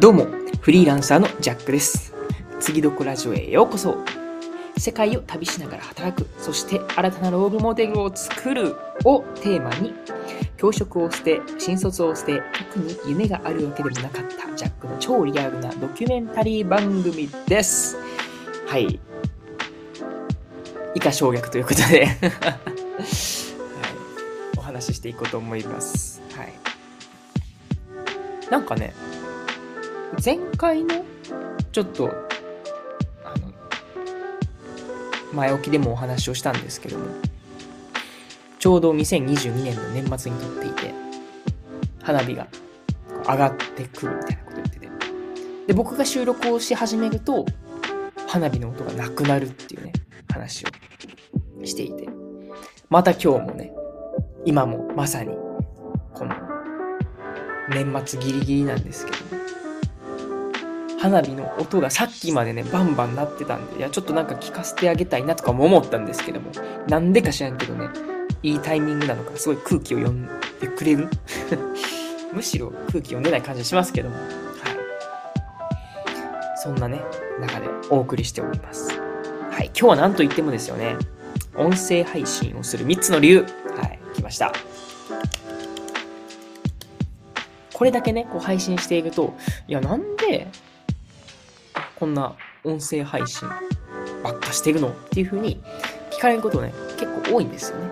どうも、フリーランサーのジャックです。次どこラジオへようこそ。世界を旅しながら働く、そして新たなロールモデルを作るをテーマに、教職を捨て、新卒を捨て、特に夢があるわけでもなかったジャックの超リアルなドキュメンタリー番組です。はい。以下省略ということで、はい、お話ししていこうと思います。はい。なんかね、前回のちょっとあの前置きでもお話をしたんですけどもちょうど2022年の年末に撮っていて花火が上がってくるみたいなこと言ってて。で僕が収録をし始めると花火の音がなくなるっていうね話をしていて。また今日もね今もまさにこの年末ギリギリなんですけど花火の音がさっきまでねバンバン鳴ってたんでいやちょっとなんか聞かせてあげたいなとかも思ったんですけどもなんでか知らんけどねいいタイミングなのかすごい空気を読んでくれる？むしろ空気読んでない感じしますけども。はい。そんなね中でお送りしております。はい今日は何と言ってもですよね音声配信をする3つの理由。はい来ました。これだけねこう配信しているといやなんでこんな音声配信ばっかしてるの？っていう風に聞かれることね、結構多いんですよね。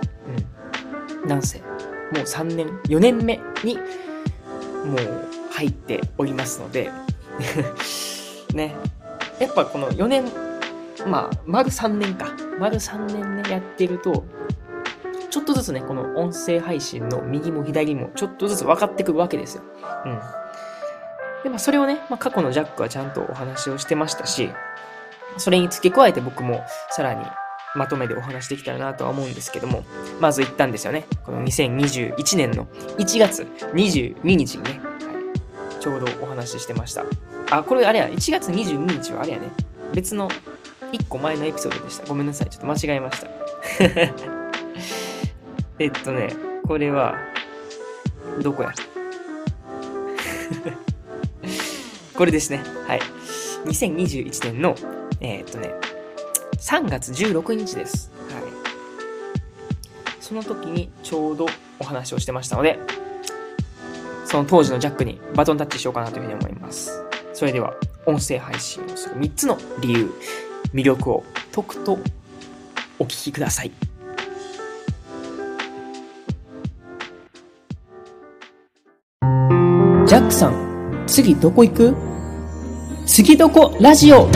うん。なんせ、もう3年、4年目に、もう入っておりますので、ね。やっぱこの4年、まあ、丸3年か。丸3年ね、やってると、ちょっとずつね、この音声配信の右も左もちょっとずつ分かってくるわけですよ。うん。で、まあ、それをね、まあ、過去のジャックはちゃんとお話をしてましたし、それに付け加えて僕もさらにまとめでお話できたらなとは思うんですけども、まず言ったんですよね。この2021年の1月22日にね、はい、ちょうどお話ししてました。あ、これあれや、1月22日はあれやね、別の1個前のエピソードでした。ごめんなさい、ちょっと間違えました。えっとね、これは、どこや？これですね。はい。2021年の、えー、っとね、3月16日です。はい。その時にちょうどお話をしてましたので、その当時のジャックにバトンタッチしようかなというふうに思います。それでは、音声配信をする3つの理由、魅力をとくとお聞きください。ジャックさん、次どこ行く？次どこラジオ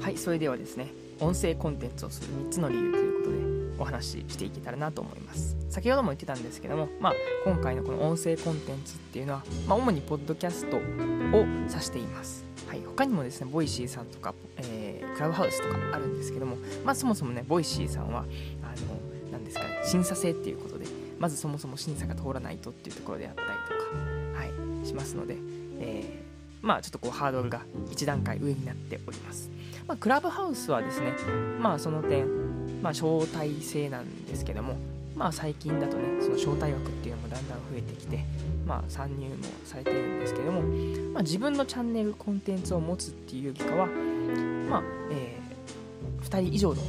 はい、それではですね、音声コンテンツをする3つの理由ということでお話ししていけたらなと思います。先ほども言ってたんですけども、まあ、今回のこの音声コンテンツっていうのは、まあ、主にポッドキャストを指しています。はい、他にもですね、 Voicyさんとか、えークラブハウスとかあるんですけども、まあ、そもそもね、 Voicyさんは、あの、なんですかね、審査制っていうことで、まずそもそも審査が通らないとっていうところであったりとか、はい、しますので、えーまあちょっとこうハードルが1段階上になっております。まあ、クラブハウスはですね、まあその点、まあ招待制なんですけども、まあ最近だとね、その招待枠っていうのもだんだん増えてきて、まあ参入もされているんですけども、まあ自分のチャンネルコンテンツを持つっていうよりかは、まあ、えー、2人以上の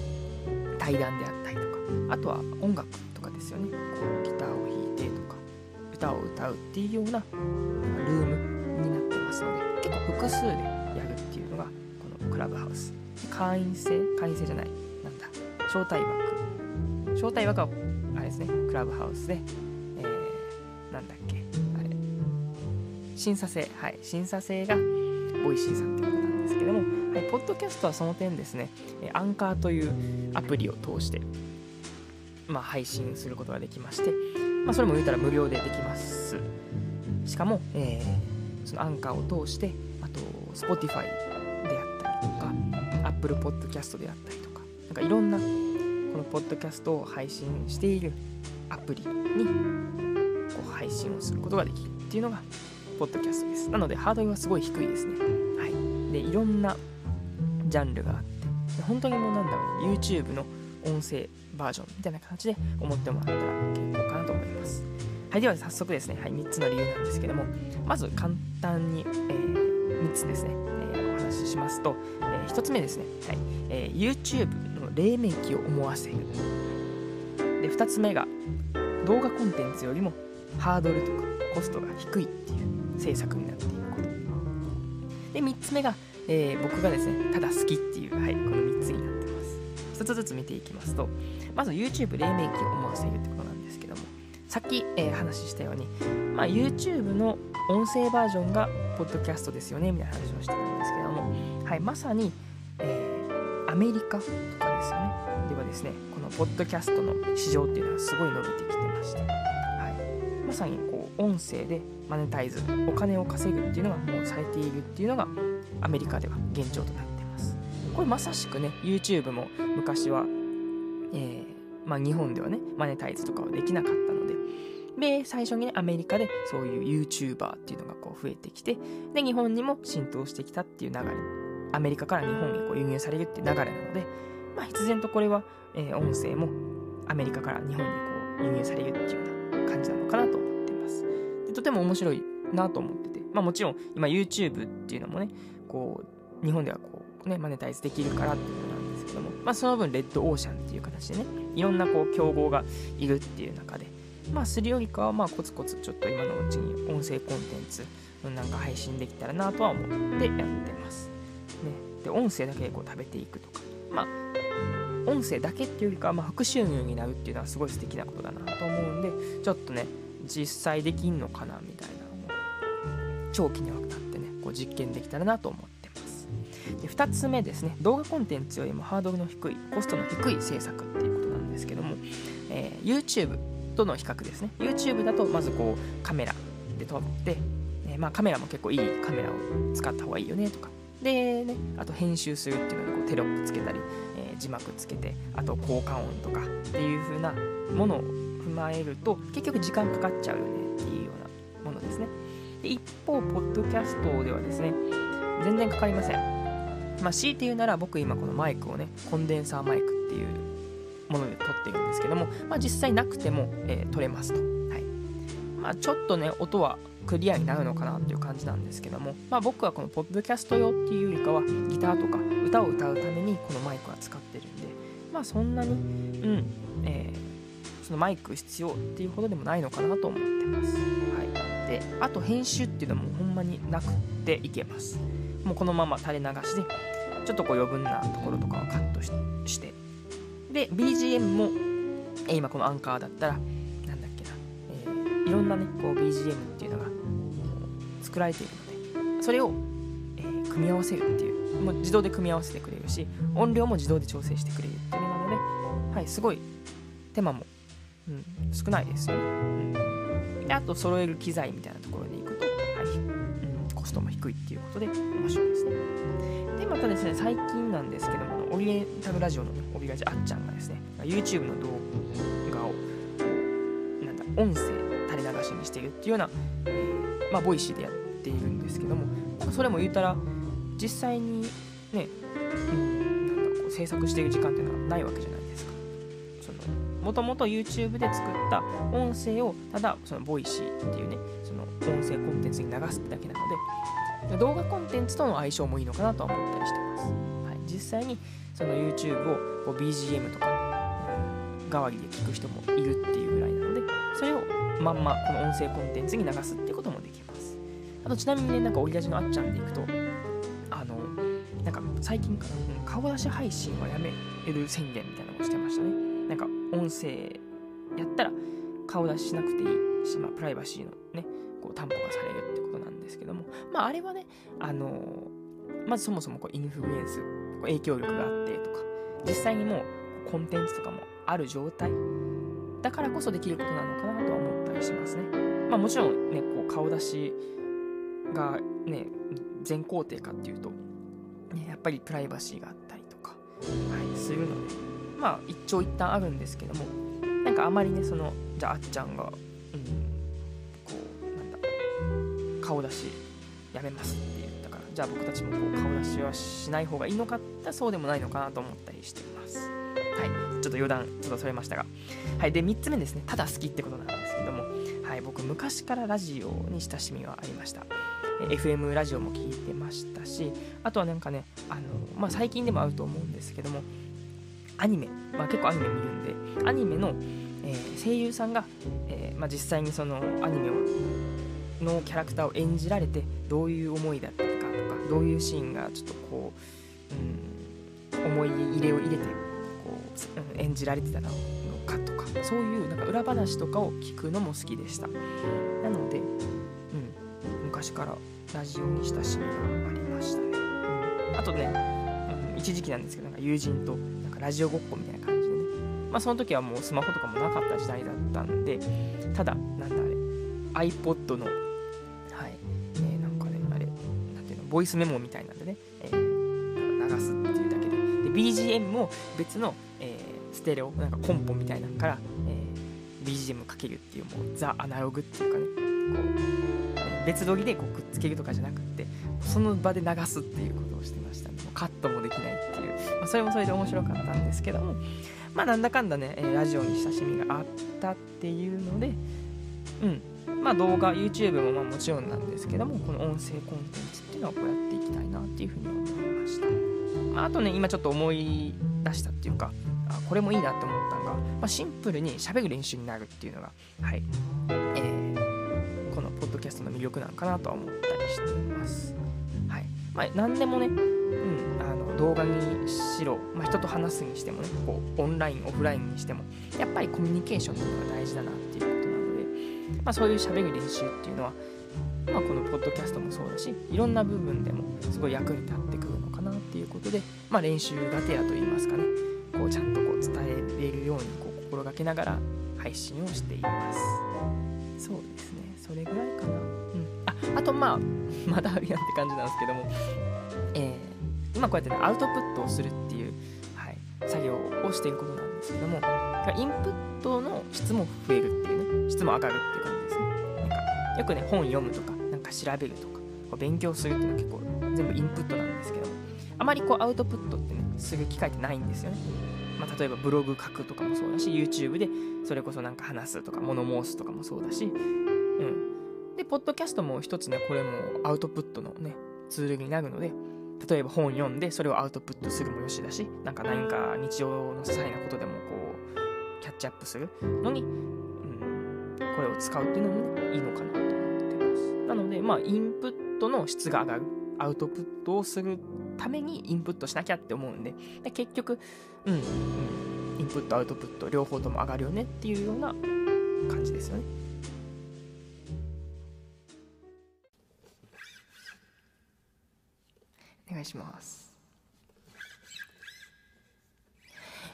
対談であったりとか、あとは音楽よね。こうギターを弾いてとか、歌を歌うっていうようなルームになってますので、結構複数でやるっていうのがこの Clubhouse。会員制？会員制じゃない。なんだ。招待枠。招待枠は、あれですね、クラブハウスで、えー、なんだっけ、あれ。審査制。はい。審査制が Voicyさんっていうことなんですけども、はい、ポッドキャストはその点ですね、アンカーというアプリを通して、まあ、配信することができまして、まあ、それも言うたら無料でできます。しかも、えーそのアンカーを通して、あと、Spotify であったりとか、Apple Podcast であったりとか、なんかいろんな、このポッドキャストを配信しているアプリに、こう配信をすることができるっていうのが、ポッドキャストです。なので、ハードルはすごい低いですね。はい。で、いろんなジャンルがあって、本当にもうなんだろう、YouTube の音声バージョンみたいな形で思ってもらったら結構かなと思います。はい、では早速ですね、はい、3つの理由なんですけども、まず簡単に、えー、3つですね、えー、お話ししますと、えー、1つ目ですね、はいえー、YouTube の黎明期を思わせる。で、2つ目が、動画コンテンツよりもハードルとかコストが低いっていう制作になっていること。で、3つ目が、えー、僕がですね、ただ好きっていう、はい、この3つになってます。1つずつ見ていきますと、まず YouTube 黎明期を思わせるってことなんですけども、さっき、えー、話したように、まあ、YouTube の音声バージョンがポッドキャストですよねみたいな話をしてたんですけども、はい、まさに、えー、アメリカとかですよねではですねこのポッドキャストの市場っていうのはすごい伸びてきてまして、はい、まさにこう音声でマネタイズお金を稼ぐっていうのがもうされているっていうのがアメリカでは現状となってこれまさしくね YouTube も昔は、えーまあ、日本ではねマネタイズとかはできなかったので。で最初にねアメリカでそういう YouTuber っていうのがこう増えてきてで日本にも浸透してきたっていう流れ。アメリカから日本にこう輸入されるっていう流れなので、まあ、必然とこれは、えー、音声もアメリカから日本にこう輸入されるっていうような感じなのかなと思ってます。でとても面白いなと思ってて、まあ、もちろん今 YouTube っていうのもねこう日本ではこうねマネタイズできるからっていうのなんですけども、まあ、その分レッドオーシャンっていう形でねいろんなこう競合がいるっていう中でまあするよりかはまあコツコツちょっと今のうちに音声コンテンツなんか配信できたらなとは思ってやってます。ね、で音声だけでこう食べていくとかまあ音声だけっていうよりかはまあ副収入になるっていうのはすごい素敵なことだなと思うんでちょっとね実際できんのかなみたいなのを長期にわたってねこう実験できたらなと思ってで2つ目ですね。動画コンテンツよりもハードルの低いコストの低い制作っていうことなんですけども、えー、YouTube との比較ですね。YouTube だとまずこうカメラで撮って、えー、まあ、カメラも結構いいカメラを使った方がいいよねとか。でねあと編集するっていうのでこうテロップつけたり、えー、字幕つけてあと効果音とかっていう風なものを踏まえると結局時間かかっちゃうよねっていうようなものですね。で一方ポッドキャストではですね全然かかりません。まあ強いて言うなら僕今このマイクをねコンデンサーマイクっていうもので撮ってるんですけども、まあ、実際なくても、えー、撮れますと。はいまあ、ちょっとね、音はクリアになるのかなという感じなんですけども、まあ、僕はこのポッドキャスト用っていうよりかはギターとか歌を歌うためにこのマイクは使ってるんで、まあそんなに、うん、えー、そのマイク必要っていうほどでもないのかなと思ってます。はい。で、あと編集っていうのもほんまになくていけます。もうこのまま垂れ流しで、ちょっとこう余分なところとかはカットして。で BGM も、えー、今このアンカーだったらなんだっけな、えー、いろんなねこう BGM っていうのが作られているのでそれを、えー、組み合わせるっていうもう自動で組み合わせてくれるし音量も自動で調整してくれるっていうのなので、はい、すごい手間も、うん、少ないですよね、うん、であと揃える機材みたいなところでい、コストも低いっていうことで面白いですね。でまたですね最近なんですけどもオリエンタルラジオの、ね、オリラジあっちゃんがですね YouTube の動画をなんだ音声垂れ流しにしているっていうような、え、まあ Voicyでやっているんですけどもそれも言ったら実際にね、なんだこう制作している時間っていうのはないわけじゃないですか。もともと YouTube で作った音声をただその Voicyっていうねその音声コンテンツに流すだけなので動画コンテンツとの相性もいいのかなとは思ったりしてます、はい、実際にその YouTube をこう BGM とか代わりで聞く人もいるっていうぐらいなのでそれをまんまこの音声コンテンツに流すってこともできます。あとちなみにねなんかオリラジのあっちゃんでいくとあのなんか最近かな顔出し配信はやめる宣言みたいなのをしてましたね。なんか音声やったら顔出ししなくていいし、まあ、プライバシーのねこう担保がされるってことなんですけどもまああれはねあのまずそもそもこうインフルエンス影響力があってとか実際にもうコンテンツとかもある状態だからこそできることなのかなとは思ったりしますね。まあもちろんねこう顔出しがね全肯定かっていうと、ね、やっぱりプライバシーがあったりとか、はい、するのでまあ一長一短あるんですけどもなんかあまりねそのじゃああっちゃんが、うん、こうなんだ顔出しやめますっていうじゃあ僕たちもこう顔出しはしない方がいいのかってそうでもないのかなと思ったりしています。はい、ちょっと余談ちょっとそれましたが。はい、で3つ目ですね、ただ好きってことなんですけども、はい、僕昔からラジオに親しみはありました FM ラジオも聞いてましたしあとはなんかねあの、まあ、最近でもあると思うんですけどもアニメ、まあ、結構アニメ見るんでアニメの、えー、声優さんが、えーまあ、実際にそのアニメをのキャラクターを演じられてどういう思いだったかとかどういうシーンがちょっとこう、うん、思い入れを入れてこう、うん、演じられてたのかとかそういうなんか裏話とかを聞くのも好きでした。なので、うん、昔からラジオに親しみがありましたね、うん、あとね、うん、一時期なんですけどなんか友人となんかラジオごっこみたいな感じでねまあその時はもうスマホとかもなかった時代だったんでただなんだあれ iPod のはいえなんかね。あれ何て言うのボイスメモみたいなんでね、えー、流すっていうだけでで BGM も別の、えー、ステレオなんかコンポみたいなのから、えー、BGM かけるっていうもうザ・アナログっていうかねこう別撮りでこうくっつけるとかじゃなくってその場で流すっていうことをしてカットもできないっていう、まあ、それもそれで面白かったんですけどもまあなんだかんだね、えラジオに親しみがあったっていうのでうん。まあ、動画 YouTube もまあもちろんなんですけどもこの音声コンテンツっていうのをこうやっていきたいなっていうふうに思いました、まあ、あとね今ちょっと思い出したっていうかあこれもいいなって思ったのが、まあ、シンプルに喋る練習になるっていうのがはい、えー、このポッドキャストの魅力なのかなとは思ったりしています。はい。まあ、何でもね、うん、あの動画にしろ、まあ、人と話すにしてもねこうオンラインオフラインにしてもやっぱりコミュニケーションっていうのが大事だなっていうまあ、そういう喋る練習っていうのは、まあ、このポッドキャストもそうだしいろんな部分でもすごい役に立ってくるのかなっていうことで、まあ、練習がてらといいますかねこうちゃんとこう伝えれるようにこう心がけながら配信をしています。そうですね。それぐらいかな。うん。ああとまあ まだあるやんって感じなんですけどもえー、今こうやってねアウトプットをするっていう、はい、作業をしていくことなんですけどもインプットの質も増えるっていうね質も上がるっていう感じですね。なんかよくね本読むとかなんか調べるとかこう勉強するっていうのは結構全部インプットなんですけどあまりこうアウトプットってねする機会ってないんですよね、まあ、例えばブログ書くとかもそうだし YouTube でそれこそなんか話すとか物申すとかもそうだしうん。でポッドキャストも一つねこれもアウトプットのねツールになるので例えば本読んでそれをアウトプットするもよしだしなんか何か日常の些細なことでもこうキャッチアップするのに、うん、これを使うっていうのも、ね、いいのかなと思ってます。なのでまあインプットの質が上がるアウトプットをするためにインプットしなきゃって思うんでで結局、うん、うん、インプットアウトプット両方とも上がるよねっていうような感じですよねします。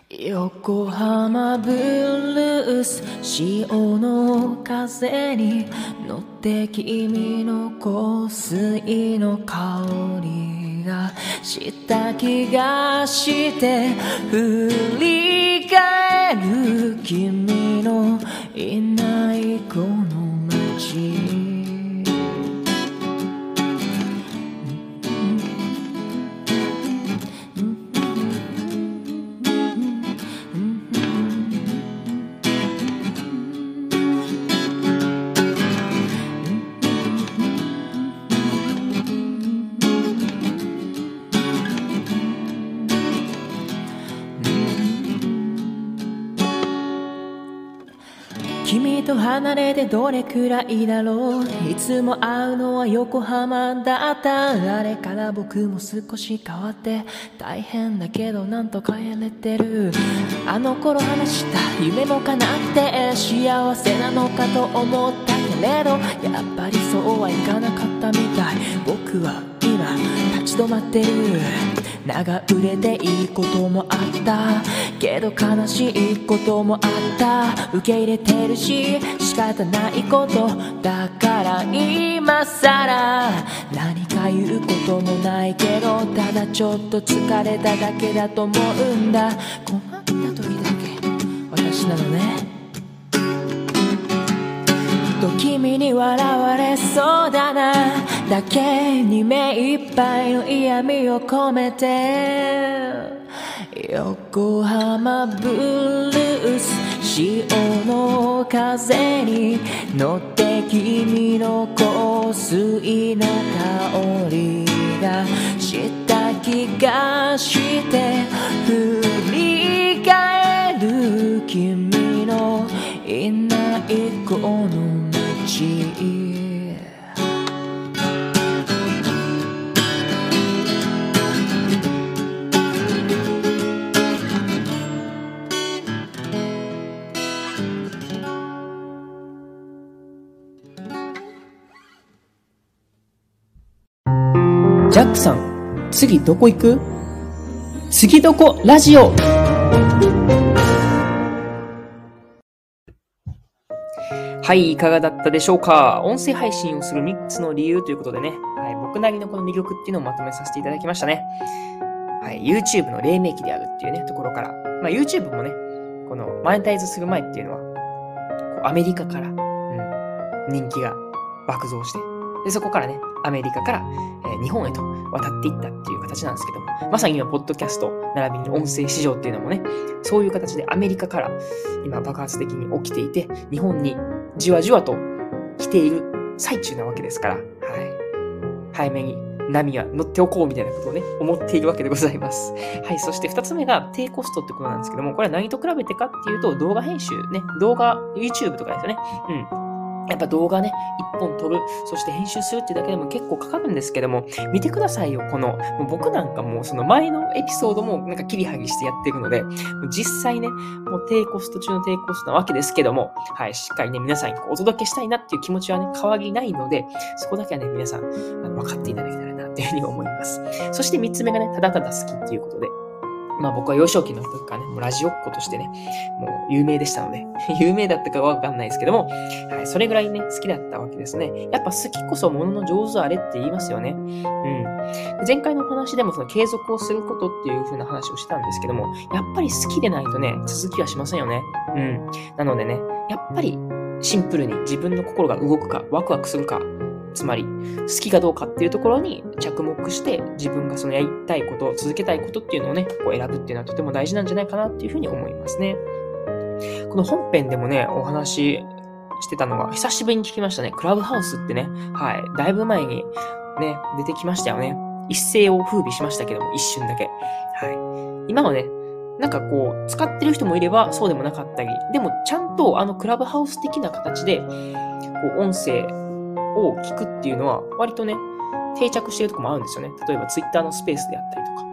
横浜ブルース潮の風に乗って君の香水の香りがした気がして振り返る君。と離れてどれくらいだろういつも会うのは横浜だったあれから僕も少し変わって大変だけどなんとかやれてる。あの頃話した夢も叶って幸せなのかと思ったけれどやっぱりそうはいかなかったみたい。僕は今立ち止まってる。長売れでいいこともあった。けど悲しいこともあった。受け入れてるし仕方ないことだから今さら何か言うこともないけどただちょっと疲れただけだと思うんだ。困った時だけ。私なのね。と君に笑われそうだな。だけに目いっぱいの嫌味を込めて横浜ブルース潮の風に乗って君の香水の香りがした気がして振り返る君のいないこの道。ジャックさん、次どこ行く？次どこ？ラジオ。はい、いかがだったでしょうか？音声配信をする3つの理由ということでね、はい、僕なりのこの魅力っていうのをまとめさせていただきましたね。はい、YouTube の黎明期であるっていうね、ところから。まあ、YouTube もね、このマネタイズする前っていうのは、こうアメリカから、うん、人気が爆増して、で、そこからね、アメリカから、え、日本へと渡っていったっていう形なんですけども、まさに今、ポッドキャスト、並びに音声市場っていうのもね、そういう形でアメリカから今爆発的に起きていて、日本にじわじわと来ている最中なわけですから、はい。早めに波は乗っておこうみたいなことをね、思っているわけでございます。はい。そして二つ目が低コストってことなんですけども、これは何と比べてかっていうと、動画編集ね、動画、YouTube とかですよね。うん。やっぱ動画ね、一本撮る、そして編集するってだけでも結構かかるんですけども、見てくださいよ、この、もう僕なんかもうその前のエピソードもなんか切りはぎしてやっていくので、実際ね、もう低コスト中の低コストなわけですけども、はい、しっかりね、皆さんにお届けしたいなっていう気持ちはね、変わりないので、そこだけはね、皆さん、あの分かっていただけたらなっていうふうに思います。そして三つ目がね、ただただ好きっていうことで、まあ僕は幼少期の時からね、もうラジオっ子としてね、もう有名でしたので、有名だったかはわかんないですけども、はい、それぐらいね、好きだったわけですね。やっぱ好きこそ物の上手あれって言いますよね。うん。前回の話でもその継続をすることっていう風な話をしたんですけども、やっぱり好きでないとね、続きはしませんよね。うん。なのでね、やっぱりシンプルに自分の心が動くか、ワクワクするか、つまり、好きかどうかっていうところに着目して、自分がそのやりたいこと、続けたいことっていうのをね、こう選ぶっていうのはとても大事なんじゃないかなっていうふうに思いますね。この本編でもね、お話してたのが、久しぶりに聞きましたね。クラブハウスってね、はい、だいぶ前にね、出てきましたよね。一世を風靡しましたけども、一瞬だけ。はい。今はね、なんかこう、使ってる人もいれば、そうでもなかったり、でもちゃんとあのクラブハウス的な形で、こう、音声を聞くっていうのは、割とね、定着してるとこもあるんですよね。例えば Twitter のスペースであったりとか。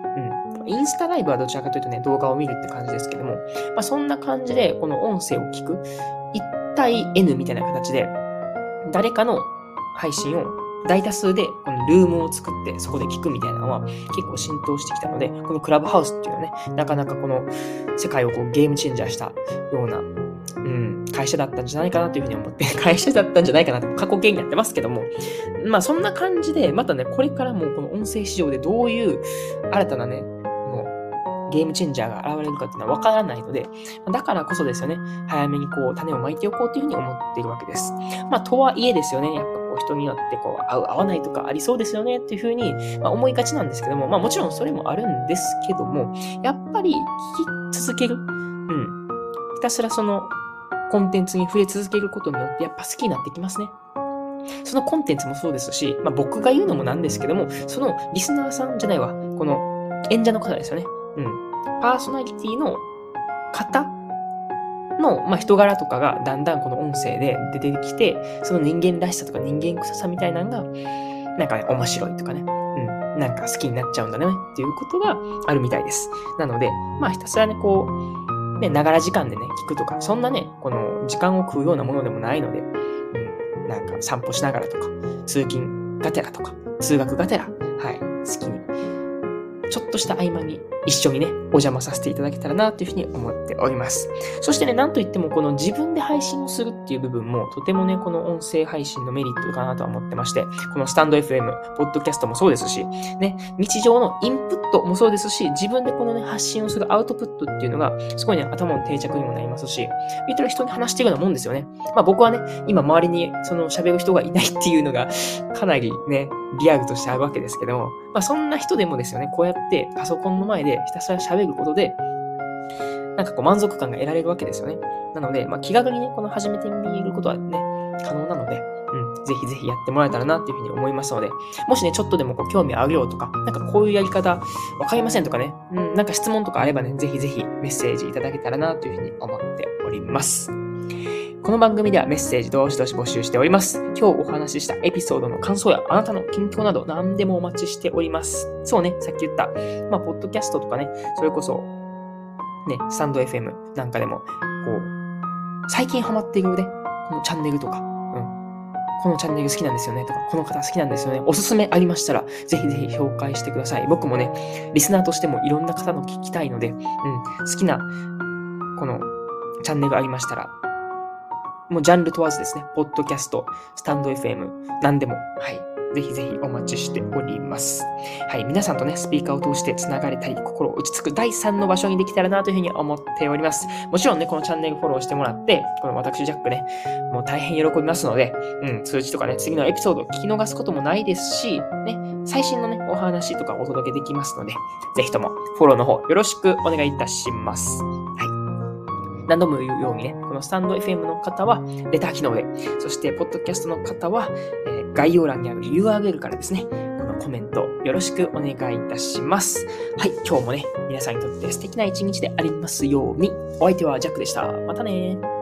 うん。インスタライブはどちらかというとね、動画を見るって感じですけども、まあそんな感じで、この音声を聞く、1対 N みたいな形で、誰かの配信を大多数でこのルームを作ってそこで聞くみたいなのは結構浸透してきたので、このクラブハウスっていうのはね、なかなかこの世界をこうゲームチェンジャーしたようなうん、会社だったんじゃないかなというふうに思って、会社だったんじゃないかなって過去形になってますけども、まあそんな感じで、またね、これからもこの音声市場でどういう新たなね、このゲームチェンジャーが現れるかっていうのはわからないので、だからこそですよね、早めにこう種をまいておこうというふうに思っているわけです。まあとはいえですよね、やっぱこう人によってこう合う合わないとかありそうですよねっていうふうに、まあ、思いがちなんですけども、まあもちろんそれもあるんですけども、やっぱり聞き続ける。うん。ひたすらそのコンテンツに触れ続けることによってやっぱ好きになってきますね。そのコンテンツもそうですし、まあ、僕が言うのもなんですけども、そのリスナーさんじゃないわ、この演者の方ですよね。うん。パーソナリティの方の、まあ、人柄とかがだんだんこの音声で出てきて、その人間らしさとか人間臭さみたいなのが、なんかね、面白いとかね、うん、なんか好きになっちゃうんだねっていうことがあるみたいです。なので、まあひたすらね、こう、ね、ながら時間でね、聞くとか、そんなね、この時間を食うようなものでもないので、うん、なんか散歩しながらとか、通勤がてらとか、通学がてら、はい、好きに、ちょっとした合間に一緒にね、お邪魔させていただけたらなというふうに思っております。そしてね、なんといってもこの自分で配信をするっていう部分もとてもね、この音声配信のメリットかなとは思ってまして、このスタンド FM、ポッドキャストもそうですし、ね、日常のインプットもそうですし、自分でこのね、発信をするアウトプットっていうのが、すごいね、頭の定着にもなりますし、言ったら人に話してるようなもんですよね。まあ僕はね、今周りにその喋る人がいないっていうのが、かなりね、リアルとしてあるわけですけども、まあそんな人でもですよね、こうやってパソコンの前でひたすら喋ることで、なんかこう満足感が得られるわけですよね。なので、まあ、気軽にね、この始めてみることはね、可能なので、うん、ぜひぜひやってもらえたらなっていうふうに思いますので、もしね、ちょっとでもこう興味あるよとか、なんかこういうやり方わかりませんとかね、うん、なんか質問とかあればね、ぜひぜひメッセージいただけたらなというふうに思っております。この番組ではメッセージどしどし募集しております。今日お話ししたエピソードの感想やあなたの近況など何でもお待ちしております。そうね、さっき言った、まあ、ポッドキャストとかね、それこそ、ね、スタンド FM なんかでも、こう、最近ハマっているね、このチャンネルとか、このチャンネル好きなんですよねとか、この方好きなんですよね。おすすめありましたら、ぜひぜひ紹介してください。僕もね、リスナーとしてもいろんな方の聞きたいので、うん、好きな、このチャンネルありましたら、もうジャンル問わずですね、ポッドキャスト、スタンド FM、何でも、はい、ぜひぜひお待ちしております。はい、皆さんとね、スピーカーを通して繋がれたり、心落ち着く第3の場所にできたらなというふうに思っております。もちろんね、このチャンネルフォローしてもらって、この私ジャックね、もう大変喜びますので、うん、通知とかね、次のエピソードを聞き逃すこともないですし、ね、最新のね、お話とかお届けできますので、ぜひともフォローの方よろしくお願いいたします。はい何度も言うようにね、このスタンド FM の方はレター機能で、そしてポッドキャストの方は、えー、概要欄にある URL からですね、このコメントよろしくお願いいたします。はい、今日もね、皆さんにとって素敵な一日でありますように。お相手はジャックでした。またね